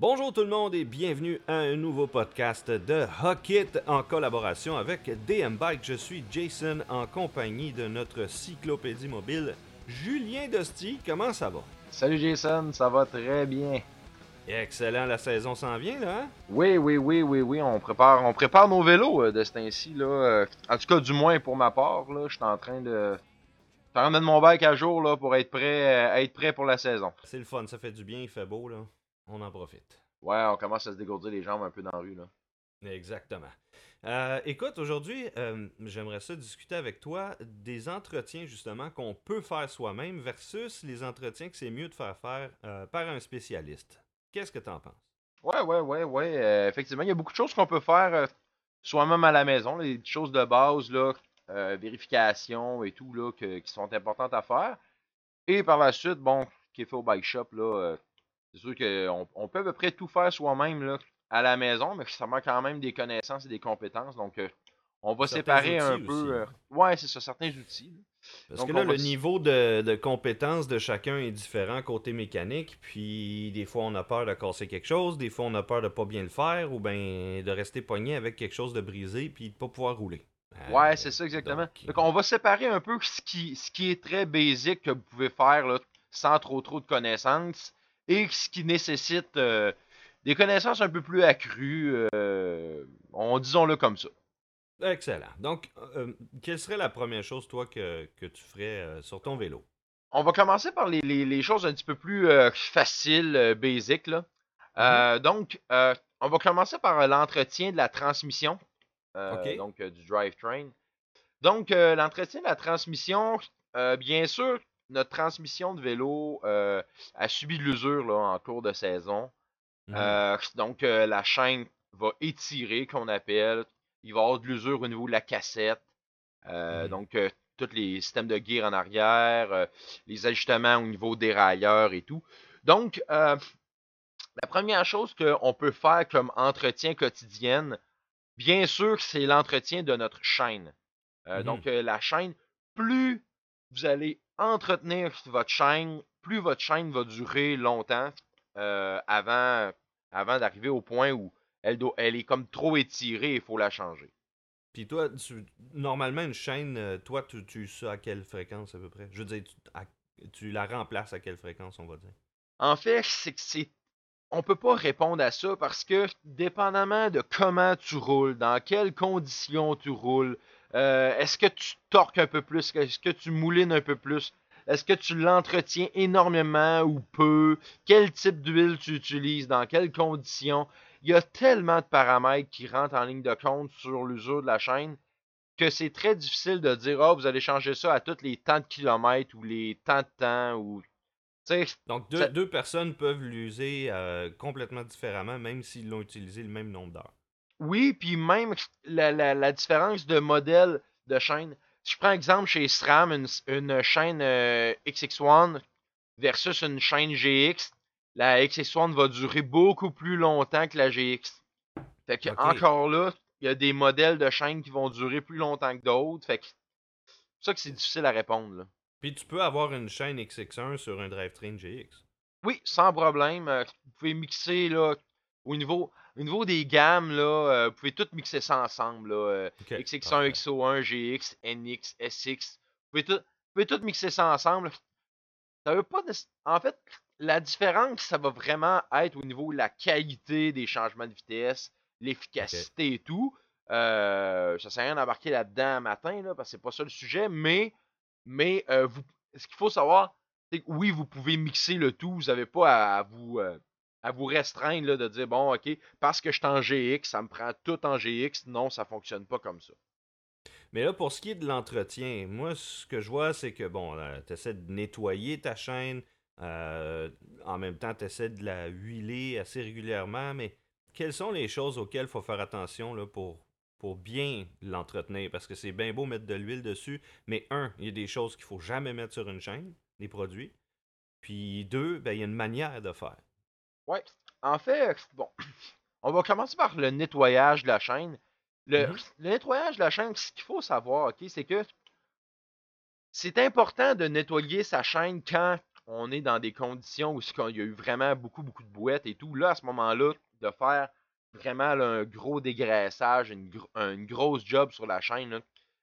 Bonjour tout le monde et bienvenue à un nouveau podcast de Hockit en collaboration avec DM Bike. Je suis Jason en compagnie de notre cyclopédie mobile Julien Dosti. Comment ça va? Salut Jason, ça va très bien. Excellent, la saison s'en vient là. Hein? Oui, oui, oui, oui, oui, on prépare, on prépare nos vélos euh, de ce temps-ci là. Euh, en tout cas, du moins pour ma part là, je suis en train de faire mettre mon bike à jour là pour être prêt, euh, être prêt pour la saison. C'est le fun, ça fait du bien, il fait beau là. On en profite. Ouais, on commence à se dégourdir les jambes un peu dans la rue là. Exactement. Euh, écoute, aujourd'hui, euh, j'aimerais ça discuter avec toi des entretiens justement qu'on peut faire soi-même versus les entretiens que c'est mieux de faire faire euh, par un spécialiste. Qu'est-ce que tu en penses? Ouais, ouais, ouais, ouais. effectivement, il y a beaucoup de choses qu'on peut faire soi-même à la maison, les choses de base, là, vérification et tout, là, qui sont importantes à faire. Et par la suite, bon, qui est fait au bike shop, là, c'est sûr qu'on on peut à peu près tout faire soi-même, là, à la maison, mais ça manque quand même des connaissances et des compétences. Donc, euh, on va séparer un peu. Euh, ouais, c'est ça, certains outils. Parce que là, le niveau de, de compétences de chacun est différent côté mécanique. Puis, des fois, on a peur de casser quelque chose. Des fois, on a peur de pas bien le faire. Ou bien de rester pogné avec quelque chose de brisé. Puis de pas pouvoir rouler. ouais, c'est ça, exactement. Donc, on va séparer un peu ce qui, ce qui est très basique que vous pouvez faire là, sans trop trop de connaissances et ce qui nécessite. Euh, des connaissances un peu plus accrues, euh, on disons-le comme ça. Excellent. Donc, euh, quelle serait la première chose, toi, que, tu ferais euh, sur ton vélo? On va commencer par les, choses un petit peu plus faciles, basiques. Là. Mm-hmm. donc, on va commencer par l'entretien de la transmission, donc du drivetrain. Donc, l'entretien de la transmission, bien sûr, notre transmission de vélo a subi de l'usure en cours de saison. Mmh. Euh, donc, euh, la chaîne va étirer, qu'on appelle. Il va y avoir de l'usure au niveau de la cassette. Euh, mmh. Donc, tous les systèmes de gear en arrière, les ajustements au niveau des railleurs et tout. Donc, la première chose qu'on peut faire comme entretien quotidien, bien sûr, c'est l'entretien de notre chaîne. Mmh donc, la chaîne, plus vous allez entretenir votre chaîne, plus votre chaîne va durer longtemps. avant avant d'arriver au point où elle, elle est comme trop étirée et il faut la changer. Puis toi, normalement, une chaîne, euh, toi, tu utilises ça à quelle fréquence à peu près? Je veux dire, tu, la remplaces à quelle fréquence, on va dire? En fait, c'est que c'est. On peut pas répondre à ça parce que, dépendamment de comment tu roules, dans quelles conditions tu roules, euh, est-ce que tu torques un peu plus, est-ce que tu moulines un peu plus, est-ce que tu l'entretiens énormément ou peu? Quel type d'huile tu utilises? Dans quelles conditions? Il y a tellement de paramètres qui rentrent en ligne de compte sur l'usure de la chaîne que c'est très difficile de dire Ah, vous allez changer ça à tous les temps de kilomètres ou les temps de temps ou. Donc deux, personnes peuvent l'user euh, complètement différemment, même s'ils l'ont utilisé le même nombre d'heures. Oui, puis même la, la différence de modèle de chaîne. Si je prends exemple chez SRAM, une, chaîne euh, XX1 versus une chaîne GX, la XX1 va durer beaucoup plus longtemps que la GX. Fait que encore là, il y a des modèles de chaînes qui vont durer plus longtemps que d'autres. Fait que c'est ça que c'est difficile à répondre. Là. Puis tu peux avoir une chaîne XX1 sur un drivetrain GX. Oui, sans problème. Euh, vous pouvez mixer là, au niveau. Au niveau des gammes, là, euh, vous pouvez tout mixer ça ensemble. Là, XX1, XO1, GX, NX, SX. Vous pouvez, tout, mixer ça ensemble. Ça veut pas. En fait, la différence, ça va vraiment être au niveau de la qualité des changements de vitesse, l'efficacité et tout. Euh, ça sert à rien d'embarquer là-dedans matin, là, parce que c'est pas ça le sujet, mais, mais euh, vous, ce qu'il faut savoir, c'est que oui, vous pouvez mixer le tout, vous n'avez pas à, vous, à vous restreindre là, de dire bon, ok, parce que je suis en GX, ça me prend tout en GX. Non, ça fonctionne pas comme ça. Mais là, pour ce qui est de l'entretien, moi, ce que je vois, c'est que bon, euh, tu essaies de nettoyer ta chaîne. Euh, en même temps, tu essaies de la huiler assez régulièrement. Mais quelles sont les choses auxquelles il faut faire attention là, pour, pour bien l'entretenir? Parce que c'est bien beau mettre de l'huile dessus. Mais un, il y a des choses qu'il faut jamais mettre sur une chaîne, des produits. Puis deux, ben, il y a une manière de faire. Ouais. En fait, bon, on va commencer par le nettoyage de la chaîne. Le, mm-hmm. nettoyage de la chaîne, ce qu'il faut savoir, ok, c'est que c'est important de nettoyer sa chaîne quand on est dans des conditions où il y a eu vraiment beaucoup, beaucoup de bouettes et tout, là, à ce moment-là, de faire vraiment un gros dégraissage, une, grosse job sur la chaîne,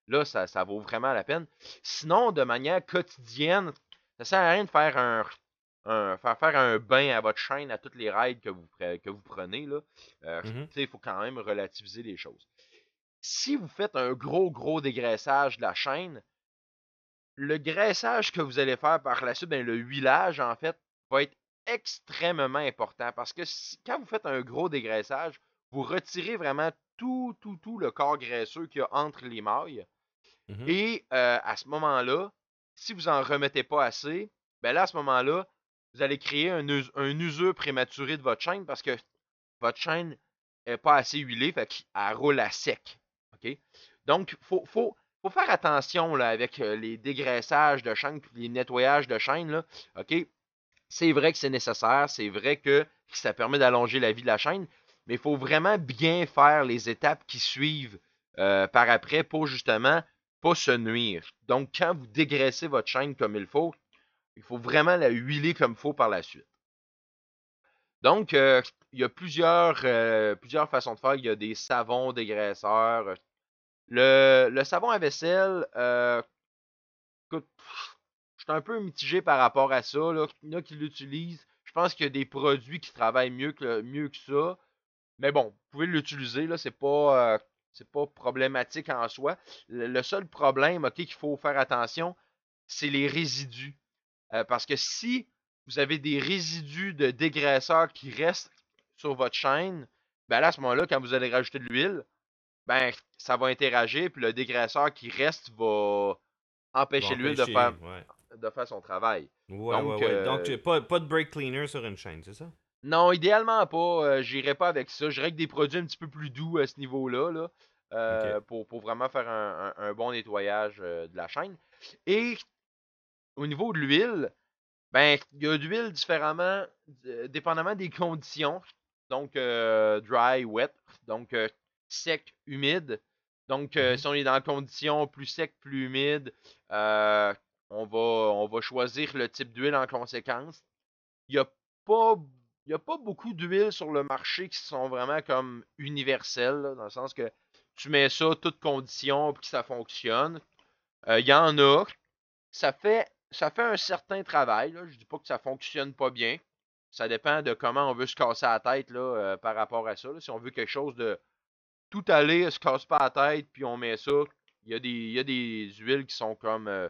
là, ça, ça, vaut vraiment la peine. Sinon, de manière quotidienne, ça sert à rien de faire un, faire, faire un bain à votre chaîne à toutes les rides que vous, que vous prenez. Là. Euh, mmh il faut quand même relativiser les choses. Si vous faites un gros, gros dégraissage de la chaîne, le graissage que vous allez faire par la suite, ben, le huilage, en fait, va être extrêmement important parce que quand vous faites un gros dégraissage, vous retirez vraiment tout, tout, tout le corps graisseux qu'il y a entre les mailles. Mmh Et euh, à ce moment-là, si vous n'en remettez pas assez, ben là, à ce moment-là, vous allez créer un, usure prématuré de votre chaîne parce que votre chaîne n'est pas assez huilée, fait qu'elle roule à sec. OK? Donc, il faut, faire attention avec euh, les dégraissages de chaîne les nettoyages de chaîne. C'est vrai que c'est nécessaire, c'est vrai que ça permet d'allonger la vie de la chaîne, mais il faut vraiment bien faire les étapes qui suivent euh, par après pour justement pas se nuire. Donc, quand vous dégraissez votre chaîne comme il faut, il faut vraiment la huiler comme il faut par la suite. Donc, euh, il y a plusieurs, plusieurs façons de faire. Il y a des savons dégraisseurs, le, savon à vaisselle, euh, je suis un peu mitigé par rapport à ça. Il y en a qui l'utilisent. Je pense qu'il y a des produits qui travaillent mieux que, mieux que ça. Mais bon, vous pouvez l'utiliser, là, c'est pas, euh, problématique en soi. Le, seul problème, qu'il faut faire attention, c'est les résidus. Euh, parce que si vous avez des résidus de dégraisseur qui restent sur votre chaîne, ben là, à ce moment-là, quand vous allez rajouter de l'huile, ben, ça va interagir, puis le dégraisseur qui reste va empêcher l'huile de faire, de faire son travail. Ouais, Donc, ouais, Donc, euh, pas, pas de brake cleaner sur une chaîne, c'est ça? Non, idéalement pas. Euh, J'irai pas avec ça. J'irai avec des produits un petit peu plus doux à ce niveau-là, là, euh, pour, pour, vraiment faire un, un, bon nettoyage de la chaîne. Et au niveau de l'huile, ben, il y a de l'huile différemment, dépendamment des conditions. Donc, dry, wet. Donc, sec, humide. Donc, euh, mmh si on est dans la condition plus sec, plus humide, euh, on, va, on va choisir le type d'huile en conséquence. Il n'y a, pas, a pas beaucoup d'huiles sur le marché qui sont vraiment comme universelles, dans le sens que tu mets ça toutes conditions pour que ça fonctionne. Euh, il y en a. Ça fait, ça fait un certain travail. Là. Je dis pas que ça fonctionne pas bien. Ça dépend de comment on veut se casser la tête là, par rapport à ça. Si on veut quelque chose de, tout aller, se casse pas la tête, puis on met ça. Il y a des, y a des huiles qui sont comme euh,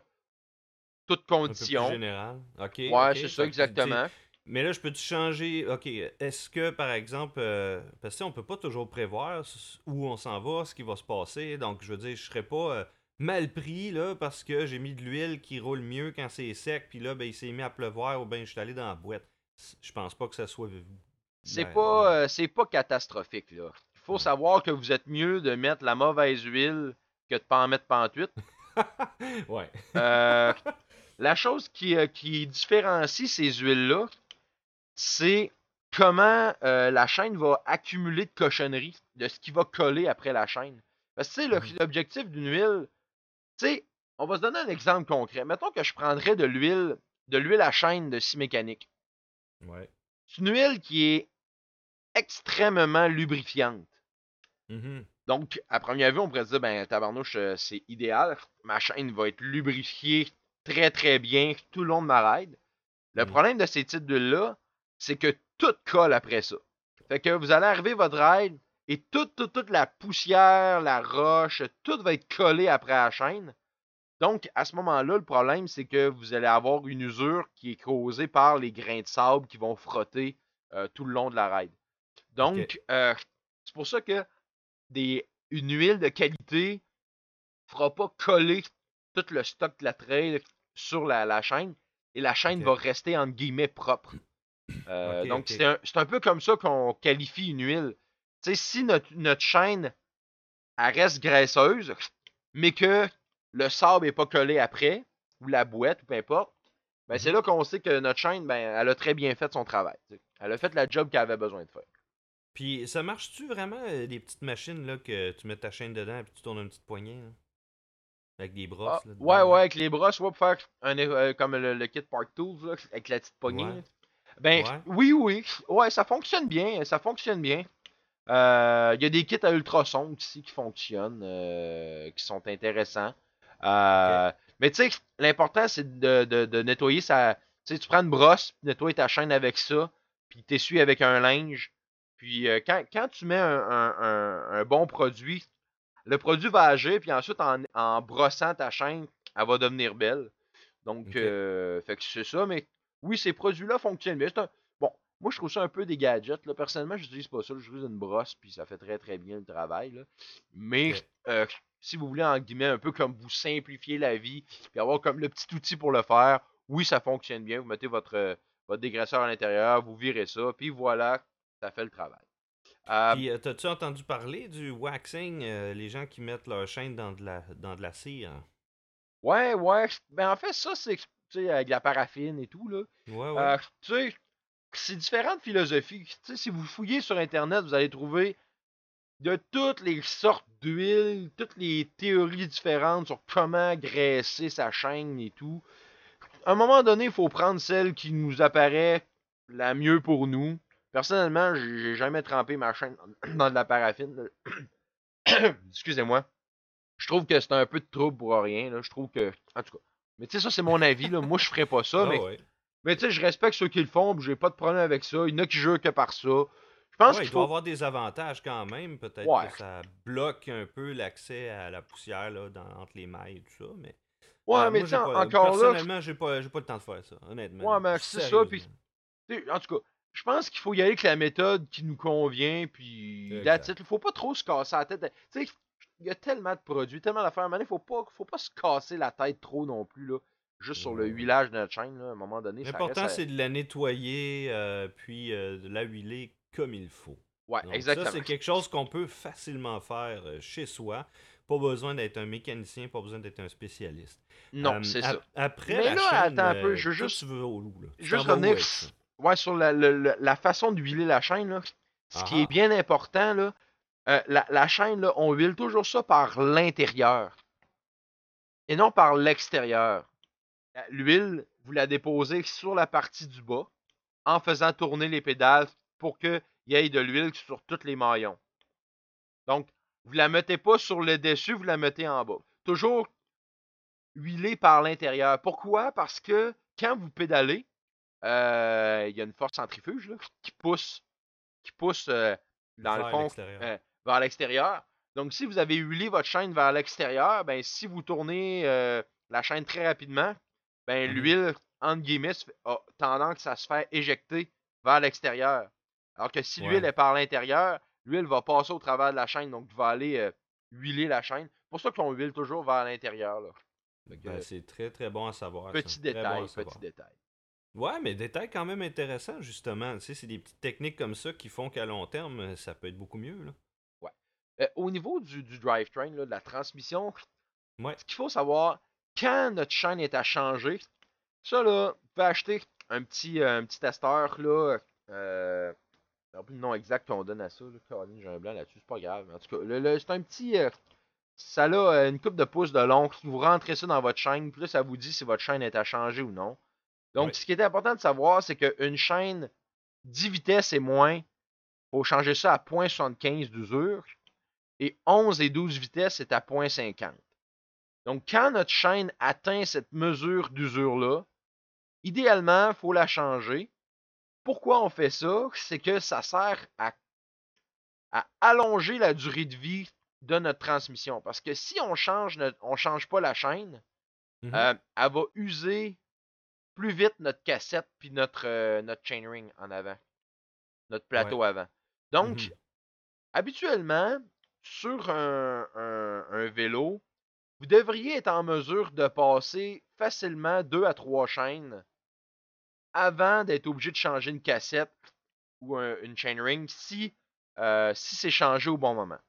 toutes conditions. général. OK. Ouais, c'est ça, exactement. Mais là, je peux-tu changer. OK. Est-ce que, par exemple, euh, parce que on peut pas toujours prévoir où on s'en va, ce qui va se passer. Donc, je veux dire, je serais pas euh, mal pris là parce que j'ai mis de l'huile qui roule mieux quand c'est sec, puis là, ben, il s'est mis à pleuvoir ou ben, je suis allé dans la boîte. Je pense pas que ça soit. C'est ben, pas, c'est pas catastrophique, là faut savoir que vous êtes mieux de mettre la mauvaise huile que de pas en mettre pantuite. ouais. Euh, la chose qui, euh, qui différencie ces huiles-là, c'est comment euh, la chaîne va accumuler de cochonneries, de ce qui va coller après la chaîne. Parce que, mhm. l'objectif d'une huile, tu sais, on va se donner un exemple concret. Mettons que je prendrais de l'huile, de l'huile à chaîne de scie mécanique. Ouais. C'est une huile qui est extrêmement lubrifiante. Mmh Donc, à première vue, on pourrait se dire, ben, tabarnouche, euh, c'est idéal. Ma chaîne va être lubrifiée très, très bien tout le long de ma ride. Le mmh. problème de ces types d'huile-là, c'est que tout colle après ça. Fait que vous allez arriver votre ride et toute, toute, toute la poussière, la roche, tout va être collé après la chaîne. Donc, à ce moment-là, le problème, c'est que vous allez avoir une usure qui est causée par les grains de sable qui vont frotter euh, tout le long de la ride. Donc, euh, c'est pour ça que des, une huile de qualité fera pas coller tout le stock de la trail sur la, chaîne et la chaîne va rester entre guillemets propre. Euh, donc c'est un, peu comme ça qu'on qualifie une huile. Sais si notre, notre chaîne elle reste graisseuse, mais que le sable n'est pas collé après, ou la boîte, ou peu importe, ben c'est mm-hmm. là qu'on sait que notre chaîne, ben, elle a très bien fait son travail. Elle a fait la job qu'elle avait besoin de faire. Puis ça marche-tu vraiment, euh, des petites machines là, que tu mets ta chaîne dedans et tu tournes une petite poignée? Avec des brosses. Ah, ouais, ouais, avec les brosses, ouais, pour faire un, euh, comme le, kit Park Tools, avec la petite poignée. Ben, oui, oui. Ouais, ça fonctionne bien. Ça fonctionne bien. Euh, il y a des kits à ultrasons aussi qui fonctionnent, euh, qui sont intéressants. Mais tu sais, l'important, c'est de, de, nettoyer ça. Tu sais, tu prends une brosse, tu nettoies ta chaîne avec ça, puis t'essuies avec un linge. Puis quand, quand, tu mets un, un, un, bon produit, le produit va agir, puis ensuite, en, brossant ta chaîne, elle va devenir belle. Donc, euh, fait que c'est ça. Mais oui, ces produits-là fonctionnent bien. Bon, moi, je trouve ça un peu des gadgets. Là. Personnellement, je n'utilise pas ça. Je J'utilise une brosse, puis ça fait très, très bien le travail. Mais euh, si vous voulez, en guillemets, un peu comme vous simplifier la vie, puis avoir comme le petit outil pour le faire, oui, ça fonctionne bien. Vous mettez votre, votre dégraisseur à l'intérieur, vous virez ça, puis voilà, ça fait le travail. Euh, Puis, euh, t'as-tu entendu parler du waxing, euh, les gens qui mettent leur chaîne dans de la, dans de la cire? Ouais, ouais. Ben, en fait, ça, c'est avec la paraffine et tout, là. Ouais, ouais. tu sais, c'est différentes philosophies. Si vous fouillez sur Internet, vous allez trouver de toutes les sortes d'huiles, toutes les théories différentes sur comment graisser sa chaîne et tout. À un moment donné, il faut prendre celle qui nous apparaît la mieux pour nous. Personnellement, j'ai jamais trempé ma chaîne dans de la paraffine. Excusez-moi. Je trouve que c'est un peu de trouble pour rien. Je trouve que. En tout cas. Mais tu sais, ça, c'est mon avis. Là. Moi, je ferais pas ça. Ah mais mais tu sais, je respecte ceux qui le font. J'ai pas de problème avec ça. Il y en a qui jouent que par ça. Je pense qu'il faut... doit avoir des avantages quand même. Peut-être que ça bloque un peu l'accès à la poussière là, dans, entre les mailles et tout ça. Mais. Ouais, euh, mais tu encore là. Personnellement, j'ai pas, pas le temps de faire ça, honnêtement. Ouais, mais c'est ça. Puis, en tout cas, je pense qu'il faut y aller avec la méthode qui nous convient, puis il ne faut pas trop se casser la tête. Tu sais, il y a tellement de produits, tellement d'affaires. Il faut pas, faut pas se casser la tête trop non plus, là. Juste sur le huilage de notre chaîne, à un moment donné. L'important, c'est de la nettoyer, euh, puis euh, de la huiler comme il faut. Ouais, exactement. Ça, c'est quelque chose qu'on peut facilement faire euh, chez soi. Pas besoin d'être un mécanicien, pas besoin d'être un spécialiste. Non, c'est ça. Après Mais là, attends un peu, je veux juste. Juste revenir ouais, sur la, la, façon d'huiler la chaîne, là, ce qui est bien important, là, la, la, chaîne, là, on huile toujours ça par l'intérieur et non par l'extérieur. Euh, l'huile, vous la déposez sur la partie du bas en faisant tourner les pédales pour qu'il y ait de l'huile sur tous les maillons. Donc, vous ne la mettez pas sur le dessus, vous la mettez en bas. Toujours huiler par l'intérieur. Pourquoi? Parce que quand vous pédalez, euh, il y a une force centrifuge qui pousse, qui pousse euh, dans le fond euh, vers l'extérieur. Donc, si vous avez huilé votre chaîne vers l'extérieur, ben, si vous tournez la chaîne très rapidement, ben, mmh l'huile, entre guillemets, a tendance à se faire éjecter vers l'extérieur. Alors que si l'huile est par l'intérieur, l'huile va passer au travers de la chaîne, donc va aller huiler la chaîne. C'est pour ça qu'on huile toujours vers l'intérieur. Ben, c'est très très bon à savoir. Petit détail, petit détail. Ouais, mais détail quand même intéressant, justement. Tu sais, c'est des petites techniques comme ça qui font qu'à long terme, ça peut être beaucoup mieux. Là. Ouais. Euh, au niveau du, du drivetrain, de la transmission, ouais. ce qu'il faut savoir, quand notre chaîne est à changer, ça, là, vous pouvez acheter un petit, euh, un petit testeur, là. Euh, plus le nom exact qu'on donne à ça. Là. J'ai un blanc là-dessus, c'est pas grave. En tout cas, c'est un petit. Euh, ça a euh, une coupe de pouce de long. Vous rentrez ça dans votre chaîne, puis là, ça vous dit si votre chaîne est à changer ou non. Donc, ce qui est important de savoir, c'est qu'une chaîne 10 vitesses et moins, il faut changer ça à 0.75 d'usure. Et 11 et 12 vitesses, c'est à 0.50. Donc, quand notre chaîne atteint cette mesure d'usure-là, idéalement, il faut la changer. Pourquoi on fait ça? C'est que ça sert à, allonger la durée de vie de notre transmission. Parce que si on change on change pas la chaîne, mmh euh, elle va user plus vite notre cassette puis notre, euh, notre chainring en avant. Notre plateau avant. Donc, mmh habituellement, sur un, un, vélo, vous devriez être en mesure de passer facilement deux à trois chaînes avant d'être obligé de changer une cassette ou une chainring si, euh, si c'est changé au bon moment.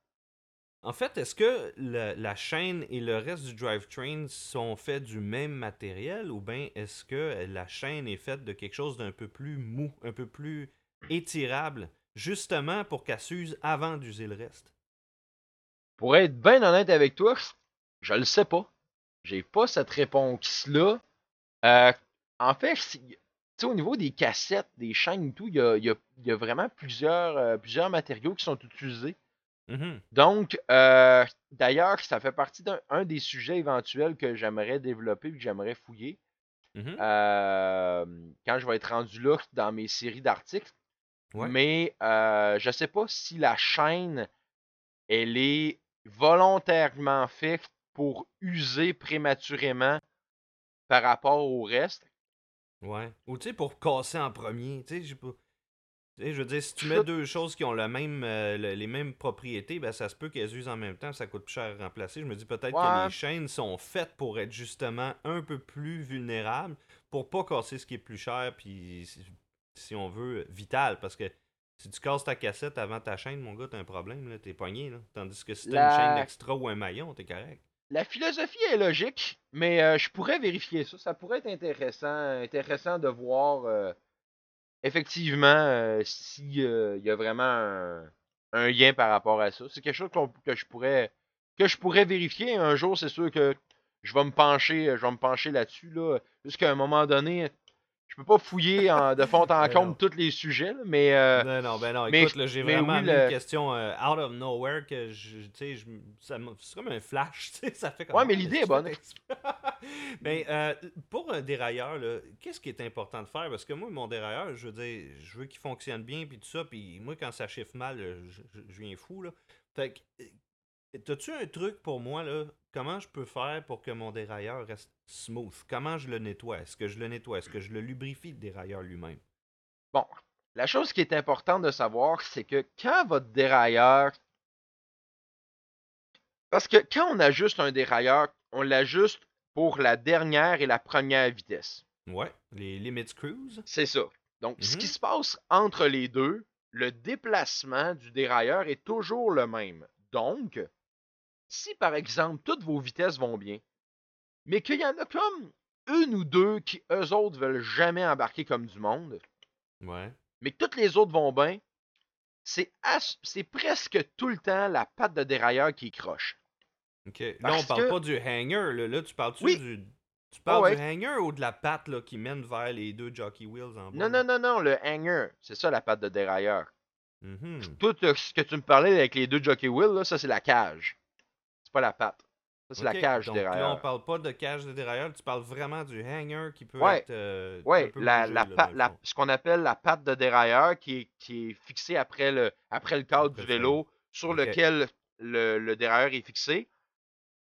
En fait, est-ce que la chaîne et le reste du drivetrain sont faits du même matériel ou bien est-ce que la chaîne est faite de quelque chose d'un peu plus mou, un peu plus étirable, justement pour qu'elle s'use avant d'user le reste? Pour être bien honnête avec toi, je le sais pas. j'ai pas cette réponse-là. Euh, en fait, au niveau des cassettes, des chaînes et tout, il y a, vraiment plusieurs, euh, plusieurs matériaux qui sont utilisés. Mm-hmm. Donc, euh, d'ailleurs, ça fait partie d'un des sujets éventuels que j'aimerais développer et que j'aimerais fouiller. Mm-hmm. quand je vais être rendu là dans mes séries d'articles. Mais euh, je sais pas si la chaîne, elle est volontairement faite pour user prématurément par rapport au reste. Ouais. Ou tu sais, pour casser en premier. Tu sais, je veux dire, si tu mets deux choses qui ont le même, euh, les mêmes propriétés, ben ça se peut qu'elles usent en même temps, ça coûte plus cher à remplacer. Je me dis peut-être que les chaînes sont faites pour être justement un peu plus vulnérables, pour pas casser ce qui est plus cher, puis si on veut, vital. Parce que si tu casses ta cassette avant ta chaîne, mon gars, t'as un problème, là, t'es pogné. Là. Tandis que si t'as une chaîne extra ou un maillon, t'es correct. La philosophie est logique, mais euh, je pourrais vérifier ça. Ça pourrait être intéressant, de voir euh, effectivement euh, s'il y a vraiment un, lien par rapport à ça. C'est quelque chose que je pourrais que je pourrais vérifier. Un jour, c'est sûr que je vais me pencher, je vais me pencher là-dessus. Là, Jusqu'à un moment donné, je peux pas fouiller de fond en ben comble tous les sujets, mais. Euh, ben non, ben non, écoute, j'ai vraiment une question euh, out of nowhere que je, tu sais, c'est comme un flash, tu sais, ça fait comme. Ouais, mais l'idée est bonne. ben, euh, pour un dérailleur, qu'est-ce qui est important de faire? Parce que moi, mon dérailleur, je veux dire, je veux qu'il fonctionne bien, puis tout ça, puis moi, quand ça chiffre mal, je, je viens fou, là. Fait que, T'as-tu un truc pour moi, là? Comment je peux faire pour que mon dérailleur reste smooth? Comment je le nettoie? Est-ce que je le nettoie? Est-ce que je le lubrifie, le dérailleur lui-même? Bon, la chose qui est importante de savoir, c'est que quand votre dérailleur. Parce que quand on ajuste un dérailleur, on l'ajuste pour la dernière et la première vitesse. Ouais, les limits cruise. C'est ça. Donc, ce qui mm-hmm. se passe entre les deux, le déplacement du dérailleur est toujours le même. Donc, si par exemple toutes vos vitesses vont bien, mais qu'il y en a comme une ou deux qui, eux autres, veulent jamais embarquer comme du monde, ouais. mais que toutes les autres vont bien, c'est, c'est presque tout le temps la patte de dérailleur qui croche. OK. Là, on parle pas du hanger. Là, tu parles-tu du. Tu parles du hanger ou de la patte là, qui mène vers les deux jockey wheels en bas? Non, non, non, non, le hanger. C'est ça la patte de dérailleur. Mm-hmm. Tout ce que tu me parlais avec les deux jockey wheels, là, ça c'est la cage. C'est pas la patte. C'est la cage donc, derrière. Là, on parle pas de cage de derrière, tu parles vraiment du hanger qui peut être. Euh, ouais, la, la, ce qu'on appelle la patte de dérailleur qui est, qui est fixée après le, après le cadre du vélo sur lequel le, le, dérailleur est fixé.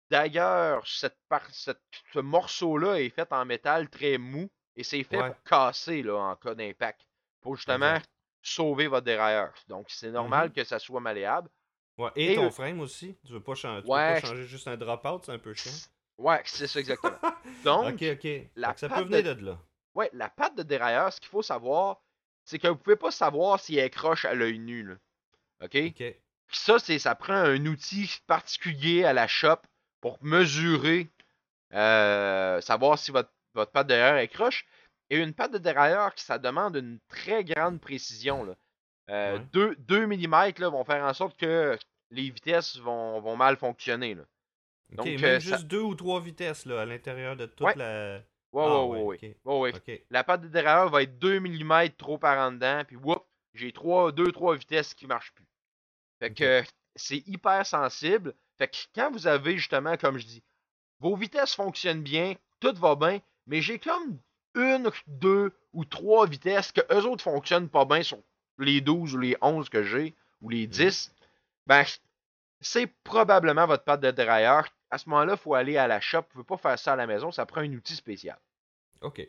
D'ailleurs, cette, cette, ce morceau-là est fait en métal très mou et c'est fait pour casser là, en cas d'impact. Pour justement sauver votre dérailleur. Donc, c'est normal mm-hmm. que ça soit malléable. Ouais, et, ton frame aussi. Tu veux pas, changer, pas changer juste un drop-out, c'est un peu chiant. Ouais, c'est ça exactement. Donc, ok, ok. La ça peut venir de... là. Ouais, la patte de dérailleur, ce qu'il faut savoir, c'est que vous pouvez pas savoir si elle croche à l'œil nu. Là. OK? Ok. ça, c'est ça prend un outil particulier à la shop pour mesurer, euh, savoir si votre, votre patte de dérailleur est croche. Et une patte de dérailleur, ça demande une très grande précision. Là. 2, euh, mm là, vont faire en sorte que les vitesses vont, vont mal fonctionner. Là. Donc, même euh, juste deux ou trois vitesses là, à l'intérieur de toute la. Ouais, ah, ouais, ouais, La patte de dérailleur va être 2 mm trop par en dedans, puis whoop, j'ai 2-3 vitesses qui marchent plus. Fait que c'est hyper sensible. Fait que quand vous avez justement, comme je dis, vos vitesses fonctionnent bien, tout va bien, mais j'ai comme une, deux ou trois vitesses que eux autres fonctionnent pas bien sur les 12 ou les 11 que j'ai, ou les 10, mm. ben, c'est probablement votre patte de dérailleur. À ce moment-là, il faut aller à la shop. Vous ne pouvez pas faire ça à la maison, ça prend un outil spécial. OK.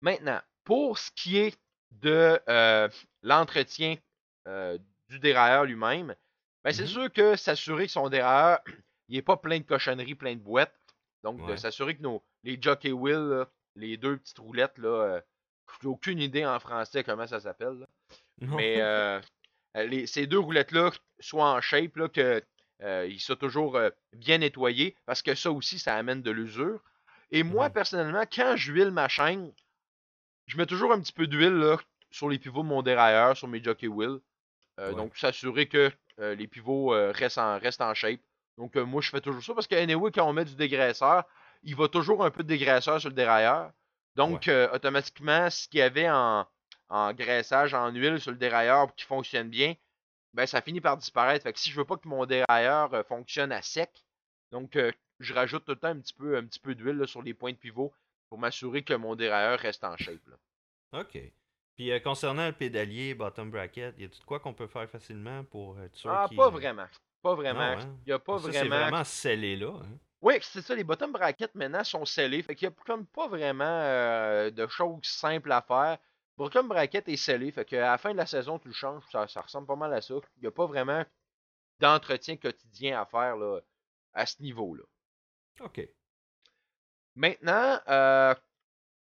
Maintenant, pour ce qui est de euh, l'entretien euh, du dérailleur lui-même, ben, c'est mm-hmm. sûr que s'assurer que son dérailleur il n'est pas plein de cochonneries, plein de boîtes. Donc, de s'assurer que nos, les jockey wheels, les deux petites roulettes, là, euh, j'ai aucune idée en français comment ça s'appelle. Mais euh, euh, ces deux roulettes-là soient en shape, là, que euh, ils soient toujours bien nettoyés, parce que ça aussi, ça amène de l'usure. Et moi, personnellement, quand j'huile ma chaîne, je mets toujours un petit peu d'huile sur les pivots de mon dérailleur, sur mes jockey wheels. Donc, s'assurer que les pivots restent, en, restent en shape. Donc, moi, je fais toujours ça parce que, anyway, quand on met du dégraisseur, il va toujours un peu de dégraisseur sur le dérailleur. Donc, euh, automatiquement, ce qu'il y avait en, en graissage, en huile sur le dérailleur qui fonctionne bien, ben ça finit par disparaître. Fait que si je veux pas que mon dérailleur euh, fonctionne à sec, donc euh, je rajoute tout le temps un petit peu, un petit peu d'huile sur les points de pivot pour m'assurer que mon dérailleur reste en shape. OK. Puis concernant le pédalier, bottom bracket, y a tout quoi qu'on peut faire facilement pour être sûr Ah, pas vraiment. Pas vraiment. Hein? Il y a pas ça, vraiment. C'est vraiment scellé là. Hein? Oui, c'est ça, les bottom brackets maintenant sont scellés. Fait qu'il n'y a comme pas vraiment euh, de choses simples à faire. Bottom bracket est scellé. Fait qu'à la fin de la saison, tu le changes. Ça, ça ressemble pas mal à ça. Il n'y a pas vraiment d'entretien quotidien à faire là, à ce niveau-là. OK. Maintenant, euh,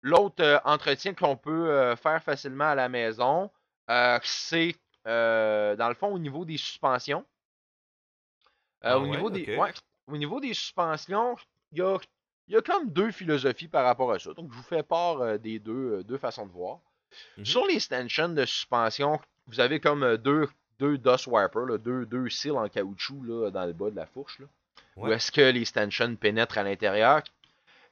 l'autre euh, entretien qu'on peut faire facilement à la maison, c'est dans le fond au niveau des suspensions. Ah au, niveau des, ouais, au niveau des suspensions, il y a, y a comme deux philosophies par rapport à ça. Donc, je vous fais part euh, des deux, euh, deux façons de voir. Mhm. Sur les stanchions de suspension, vous avez comme euh, deux, deux dust wipers, deux, deux cils en caoutchouc là, dans le bas de la fourche. Là, Où est-ce que les stanchions pénètrent à l'intérieur.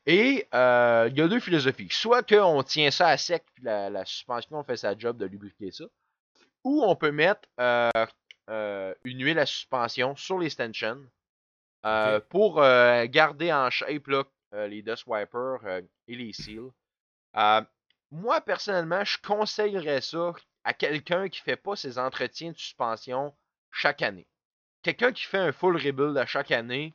Et euh, il y a deux philosophies. Soit qu'on tient ça à sec, puis la, la suspension fait sa job de lubrifier ça. Ou on peut mettre euh, euh, une huile à suspension sur les stanchions pour garder en shape là, les dust wipers et les seals. Moi, personnellement, je conseillerais ça à quelqu'un qui fait pas ses entretiens de suspension chaque année. Quelqu'un qui fait un full rebuild à chaque année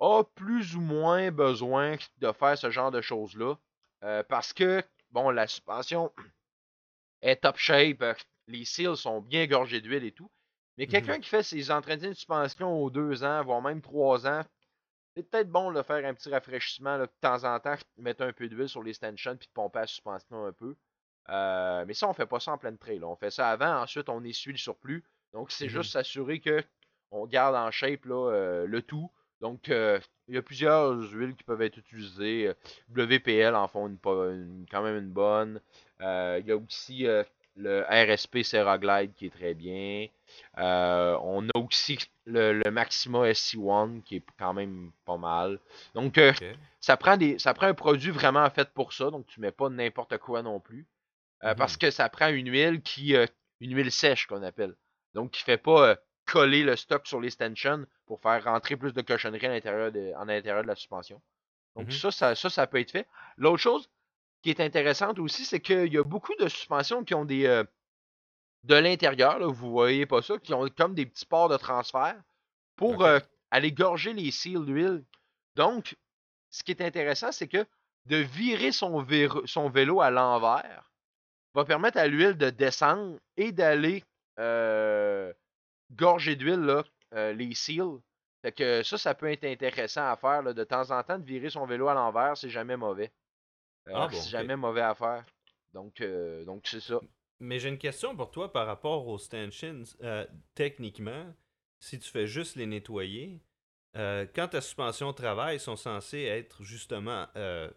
a plus ou moins besoin de faire ce genre de choses-là. euh, parce que, bon, la suspension est top shape, euh, les seals sont bien gorgés d'huile et tout. Mais Mhm. quelqu'un qui fait ses entretiens de suspension aux deux ans, voire même trois ans, c'est peut-être bon de faire un petit rafraîchissement là, de temps en temps, mettre un peu d'huile sur les stanchions puis de pomper la suspension un peu. Euh, mais ça, on fait pas ça en pleine trail. là. On fait ça avant, ensuite on essuie le surplus. Donc c'est Mhm. juste s'assurer que on garde en shape là, euh, le tout. Donc euh, il y a plusieurs huiles qui peuvent être utilisées. WPL en font une, pas- une- quand même une bonne. Il y a aussi le RSP Seraglide qui est très bien. Euh, on a aussi le, le Maxima SC1 qui est quand même pas mal. Donc, euh, ça, prend des, ça prend un produit vraiment fait pour ça. Donc, tu mets pas n'importe quoi non plus. Euh, Mhm. Parce que ça prend une huile qui. une huile sèche qu'on appelle. Donc, qui fait pas coller le stock sur les stanchions pour faire rentrer plus de cochonnerie à l'intérieur de, l'intérieur de la suspension. Donc, Mhm. ça, ça, ça, ça peut être fait. L'autre chose qui est intéressante aussi, c'est qu'il y a beaucoup de suspensions qui ont des. euh, de l'intérieur, là, vous voyez pas ça, qui ont comme des petits ports de transfert pour euh, aller gorger les cils d'huile. Donc, ce qui est intéressant, c'est que de virer son, vélo à l'envers va permettre à l'huile de descendre et d'aller euh, gorger d'huile là, euh, les cils. Fait que ça, ça peut être intéressant à faire là, de temps en temps, de virer son vélo à l'envers, c'est jamais mauvais. Ah bon, c'est jamais mauvais à faire. Donc, euh, donc c'est ça. Mais j'ai une question pour toi par rapport aux stanchions. Euh, techniquement, si tu fais juste les nettoyer, euh, quand ta suspension travaille, ils sont censés être justement euh,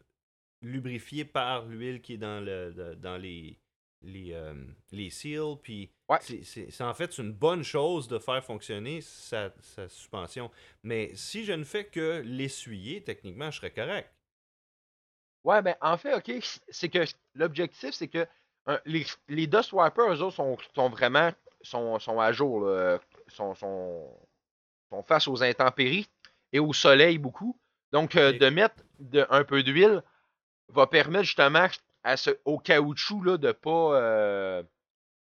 lubrifiés par l'huile qui est dans, le, dans les, les, euh, les seals. Puis Ouais. c'est- c'est c'est en fait une bonne chose de faire fonctionner sa, sa suspension. Mais si je ne fais que l'essuyer, techniquement, je serais correct. Ouais, ben en fait, ok, c'est que l'objectif, c'est que les, les Dust Wipers, eux autres, sont, sont vraiment sont, sont à jour, là, sont, sont, sont face aux intempéries et au soleil beaucoup. Donc, euh, de mettre de, un peu d'huile va permettre justement à ce, au caoutchouc là, de pas euh,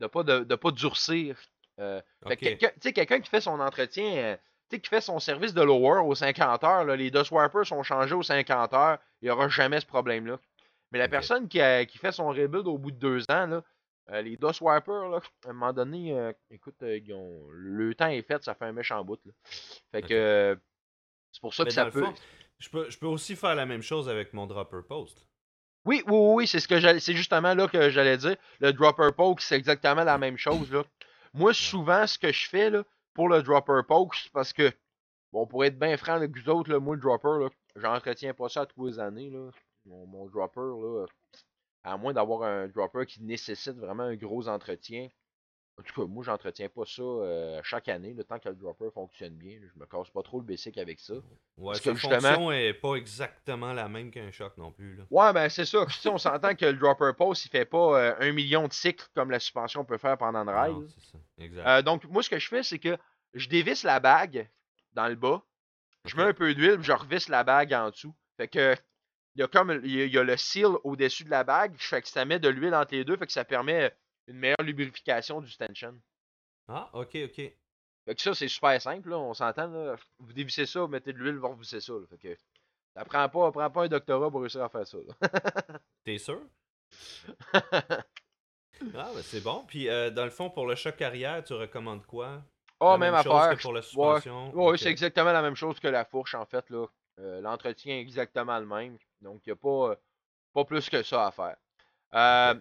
de pas de, de pas durcir. Euh, fait Ok. que quelqu'un, tu sais, quelqu'un qui fait son entretien, euh, tu sais, qui fait son service de lower aux 50 heures, là, les Dust Wipers sont changés aux 50 heures, il n'y aura jamais ce problème-là. Mais la personne qui, a- qui fait son rebuild au bout de deux ans, là, euh, les Dust Wipers, là, à un moment donné, euh, écoute, euh, ils ont- le temps est fait, ça fait un méchant bout. là. Fait que c'est pour ça Mais que ça peut. fond, je peux, je peux aussi faire la même chose avec mon dropper post. Oui, oui, oui, c'est ce que j'allais- c'est justement là que j'allais dire. Le dropper poke, c'est exactement la même chose là. Moi, souvent, ce que je fais là, pour le dropper poke, parce que bon, pour être bien franc avec vous autres, là, moi le dropper, là, j'entretiens pas ça tous les années là. Mon, mon dropper là, à moins d'avoir un dropper qui nécessite vraiment un gros entretien, En tout cas, moi, j'entretiens pas ça euh, chaque année, le temps que le dropper fonctionne bien. Je me casse pas trop le basic avec ça. Ouais, Parce que fonction est pas exactement la même qu'un choc non plus. Là. Ouais, ben c'est ça. si on s'entend que le dropper post, il fait pas euh, un million de cycles comme la suspension peut faire pendant le ride. Ça. Exact. Euh, donc, moi, ce que je fais, c'est que je dévisse la bague dans le bas. Je mets un peu d'huile, je revisse la bague en dessous. Fait que il y a comme il y a, le seal au-dessus de la bague, fait que ça met de l'huile entre les deux, fait que ça permet une meilleure lubrification du stension. Ah, ok, ok. Fait que ça, c'est super simple, là, on s'entend. Là. Vous dévissez ça, vous mettez de l'huile, vous revissez ça. Là. Fait que ça prend pas, prend pas un doctorat pour réussir à faire ça. T'es sûr? ah, ben c'est bon. Puis, euh, dans le fond, pour le choc arrière, tu recommandes quoi? Ah, même, affaire. pour la suspension? Ouais, c'est exactement la même chose que la fourche, en fait. là. Euh, l'entretien est exactement le même. Donc, il n'y a pas, pas plus que ça à faire. Euh,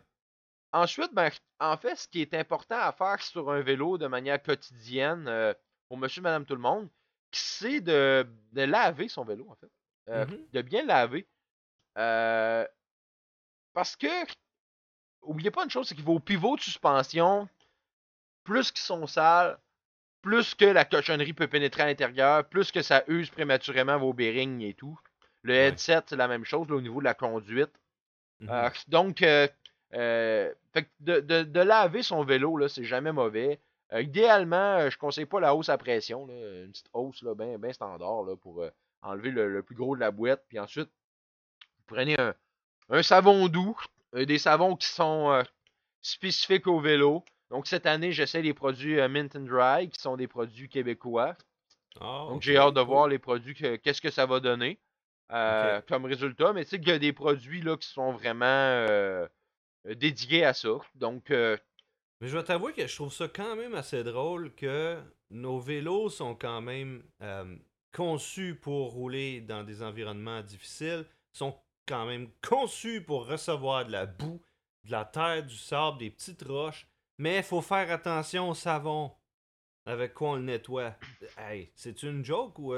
Ensuite, ben, en fait, ce qui est important à faire sur un vélo de manière quotidienne euh, pour monsieur, madame, tout le monde, c'est de, laver son vélo, en fait. Euh, mmh de bien laver. Euh, parce que, oubliez pas une chose, c'est que vos pivots de suspension, plus qu'ils sont sales, plus que la cochonnerie peut pénétrer à l'intérieur, plus que ça use prématurément vos bearings et tout. Le headset, c'est la même chose au niveau de la conduite. Mmh donc, euh, fait de, de, laver son vélo, là, c'est jamais mauvais. Euh, idéalement, euh, je conseille pas la hausse à pression, une petite hausse là, bien ben standard là, pour enlever le, plus gros de la boîte. Puis ensuite, vous prenez un, un savon doux, des savons qui sont spécifiques au vélo. Donc cette année, j'essaie les produits Mint and Dry, qui sont des produits québécois. Ah, Donc j'ai hâte de voir les produits, qu'est-ce que ça va donner comme résultat. Mais tu sais qu'il y a des produits là, qui sont vraiment euh, dédié à ça. Donc. Euh, Mais je vais t'avouer que je trouve ça quand même assez drôle que nos vélos sont quand même euh, conçus pour rouler dans des environnements difficiles, sont quand même conçus pour recevoir de la boue, de la terre, du sable, des petites roches. Mais il faut faire attention au savon avec quoi on le nettoie. Hey, c'est une joke ou.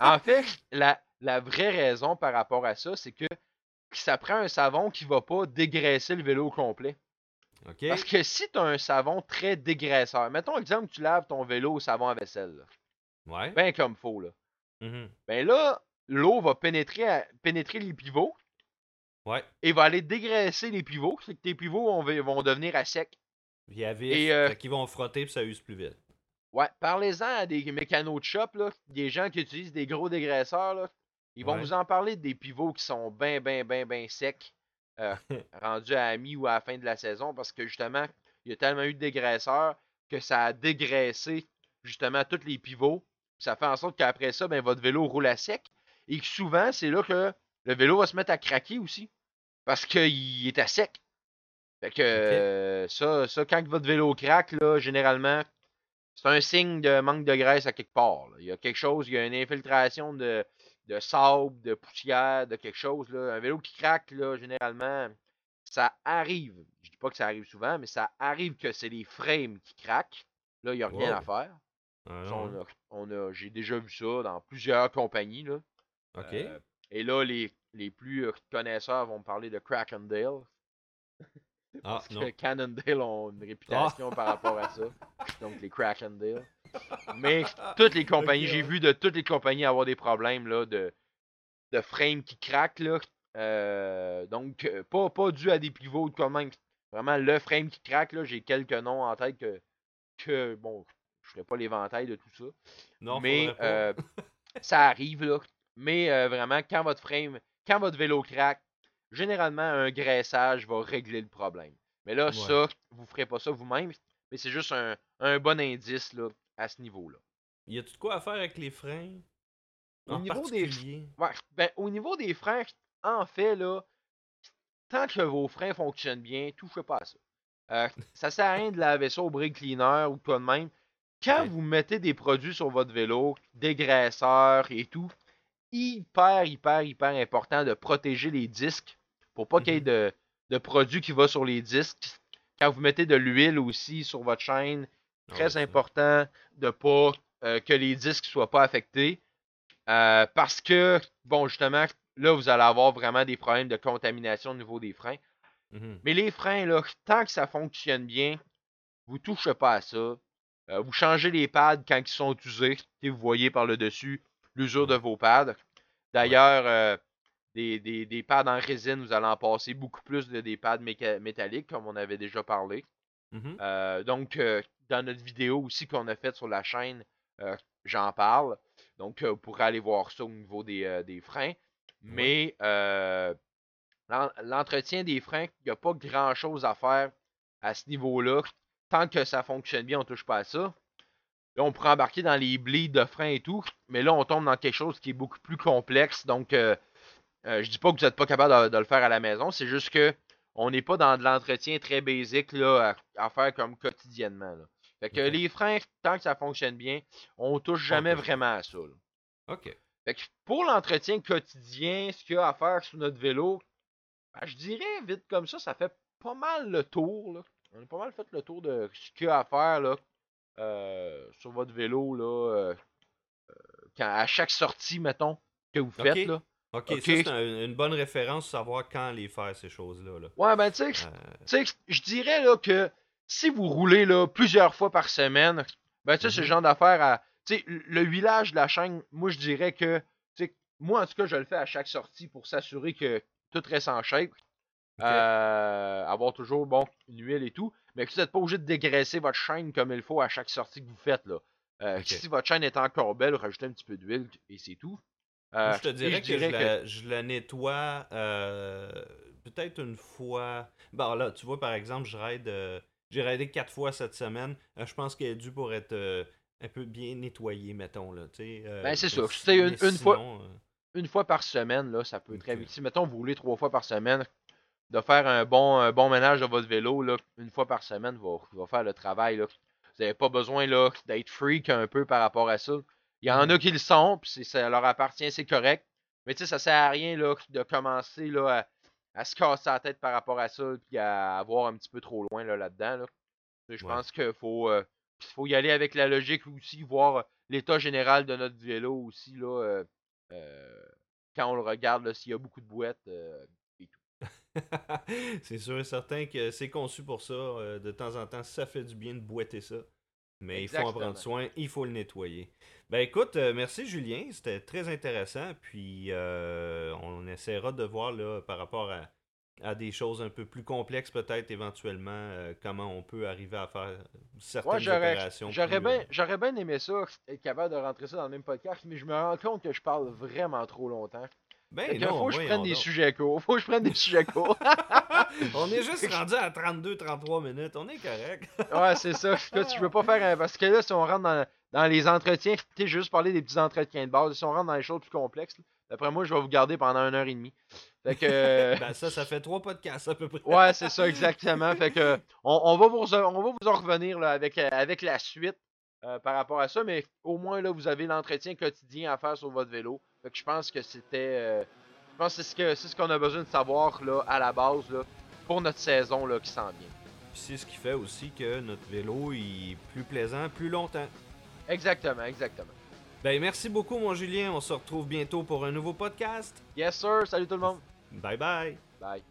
en fait, la, la vraie raison par rapport à ça, c'est que ça prend un savon qui va pas dégraisser le vélo complet. Parce que si tu as un savon très dégraisseur, mettons exemple que tu laves ton vélo au savon à vaisselle. Ouais. Ben comme faut là. Mm-hmm. Ben là, l'eau va pénétrer, pénétrer les pivots. Ouais. Et va aller dégraisser les pivots. C'est que tes pivots vont, vont devenir à sec. Il y euh, qui vont frotter puis ça use plus vite. Ouais, parlez-en à des mécanos de shop, là, des gens qui utilisent des gros dégraisseurs. Là. Ils vont vous en parler des pivots qui sont bien, bien, bien, bien secs, euh, rendus à la mi ou à la fin de la saison, parce que justement, il y a tellement eu de dégraisseurs que ça a dégraissé justement tous les pivots. Ça fait en sorte qu'après ça, ben, votre vélo roule à sec. Et que souvent, c'est là que le vélo va se mettre à craquer aussi. Parce qu'il est à sec. Fait que ça, ça, quand votre vélo craque, là, généralement, c'est un signe de manque de graisse à quelque part. Il y a quelque chose, il y a une infiltration de, de sable, de poussière, de quelque chose. Là. Un vélo qui craque, là, généralement, ça arrive. Je dis pas que ça arrive souvent, mais ça arrive que c'est les frames qui craquent. Là, il n'y a rien à faire. Ah on a, J'ai déjà vu ça dans plusieurs compagnies. Là. OK. Euh, et là, les, les plus connaisseurs vont me parler de Crackendale. Ah, Parce que Cannondale ont une réputation par rapport à ça. Donc les Crackendale. Mais toutes les compagnies, j'ai vu de toutes les compagnies avoir des problèmes là, de, de frame qui craquent. Là. Euh, donc, euh, pas, pas dû à des pivots quand même. Vraiment, le frame qui craque, là, j'ai quelques noms en tête que, que bon, je ferai pas l'éventail de tout ça. Non, mais euh, ça arrive, là. Mais vraiment, quand votre frame, quand votre vélo craque, généralement, un graissage va régler le problème. Mais là, ça, vous ne ferez pas ça vous-même, mais c'est juste un, bon indice là, à ce niveau-là. Y a-tu de quoi à faire avec les freins? Au niveau, des... ben, au niveau des freins, en fait, là, tant que vos freins fonctionnent bien, touchez pas à ça. Euh, ça sert à rien de laver ça au brake cleaner ou quoi de même. Quand vous mettez des produits sur votre vélo, des graisseurs et tout, hyper, hyper, hyper important de protéger les disques pour pas qu'il y ait mm-hmm. de, produits qui vont sur les disques. Quand vous mettez de l'huile aussi sur votre chaîne, ah très important de pas euh, que les disques soient pas affectés. Euh, parce que, bon, justement, là, vous allez avoir vraiment des problèmes de contamination au niveau des freins. Mm-hmm. Mais les freins, là, tant que ça fonctionne bien, vous touchez pas à ça. vous changez les pads quand ils sont usés. Et vous voyez par le dessus l'usure de vos pads. D'ailleurs, des, des, pads en résine, vous allez en passer beaucoup plus de des pads métalliques, comme on avait déjà parlé. Mmh donc, dans notre vidéo aussi qu'on a faite sur la chaîne, j'en parle. Donc, vous pourrez aller voir ça au niveau des, des freins. Mais l'entretien des freins, il n'y a pas grand-chose à faire à ce niveau-là. Tant que ça fonctionne bien, on ne touche pas à ça. Là, on pourrait embarquer dans les bleeds de freins et tout, mais là, on tombe dans quelque chose qui est beaucoup plus complexe. Donc, euh, euh je dis pas que vous n'êtes pas capable de, le faire à la maison, c'est juste que on n'est pas dans de l'entretien très basique là, à, faire comme quotidiennement. Fait que les freins, tant que ça fonctionne bien, on touche jamais vraiment à ça. OK. Fait que pour l'entretien quotidien, ce qu'il y a à faire sur notre vélo, ben, je dirais vite comme ça, ça fait pas mal le tour. On a pas mal fait le tour de ce qu'il y a à faire là, sur votre vélo là, euh, euh, quand, à chaque sortie, mettons, que vous faites. Là. Ok, ça c'est une bonne référence savoir quand les faire, ces choses-là. Là. Ouais, ben tu sais, je dirais là que si vous roulez là, plusieurs fois par semaine, ben tu sais, ce mm-hmm. genre d'affaires à. Tu sais, le huilage de la chaîne, moi je dirais que. Moi en tout cas, je le fais à chaque sortie pour s'assurer que tout reste en shape. Euh, avoir toujours bon, une huile et tout. Mais que vous n'êtes pas obligé de dégraisser votre chaîne comme il faut à chaque sortie que vous faites. Là. Euh, si votre chaîne est encore belle, rajoutez un petit peu d'huile et c'est tout. Euh, je te dirais, que, je, La, nettoie peut-être une fois. Bon, là, tu vois, par exemple, je raide. J'ai raidé quatre fois cette semaine. je pense qu'elle est due pour être un peu bien nettoyée, mettons. Là, ben, c'est sûr. C'est une, fois une fois par semaine, là, ça peut très vite. Si, mettons, vous roulez trois fois par semaine, de faire un bon, bon ménage de votre vélo, là, une fois par semaine, va, va faire le travail. Là. Vous n'avez pas besoin d'être freak un peu par rapport à ça. Il y en a mm-hmm. qui le sont, puis ça leur appartient, c'est correct. Mais tu sais, ça sert à rien là, de commencer là, à, se casser la tête par rapport à ça, puis à avoir un petit peu trop loin là-dedans. Là Je pense qu'il faut, euh, faut y aller avec la logique aussi, voir l'état général de notre vélo aussi. Là, euh, euh, quand on le regarde, s'il y a beaucoup de boîtes euh. c'est sûr et certain que c'est conçu pour ça. Euh, de temps en temps, ça fait du bien de boîter ça. Mais il faut en prendre soin, il faut le nettoyer. Ben écoute, merci Julien, c'était très intéressant. Puis on essaiera de voir là, par rapport à, à des choses un peu plus complexes peut-être éventuellement euh, comment on peut arriver à faire certaines opérations. J'aurais bien, euh, j'aurais bien aimé ça, être capable de rentrer ça dans le même podcast, mais je me rends compte que je parle vraiment trop longtemps. Ben non, faut que je prenne des sujets courts. Faut que je prenne des sujets courts. on est juste rendu à 32-33 minutes. On est correct. ouais, c'est ça. Là, tu veux pas faire Parce que là, si on rentre dans, dans les entretiens, tu juste parler des petits entretiens de base. Si on rentre dans les choses plus complexes, D'après moi, je vais vous garder pendant une heure et demie. Fait que... ben ça, ça fait trois podcasts à peu près. ouais, c'est ça, exactement. Fait que on, va, vous, on va vous en revenir là, avec, avec la suite euh, par rapport à ça, mais au moins là, vous avez l'entretien quotidien à faire sur votre vélo. Fait que je pense que c'était. Euh, je pense que c'est ce qu'on a besoin de savoir là, à la base là, pour notre saison là, qui s'en vient. C'est ce qui fait aussi que notre vélo est plus plaisant plus longtemps. Exactement, exactement. Ben, merci beaucoup, mon Julien. On se retrouve bientôt pour un nouveau podcast. Yes, sir. Salut tout le monde. Bye bye. Bye.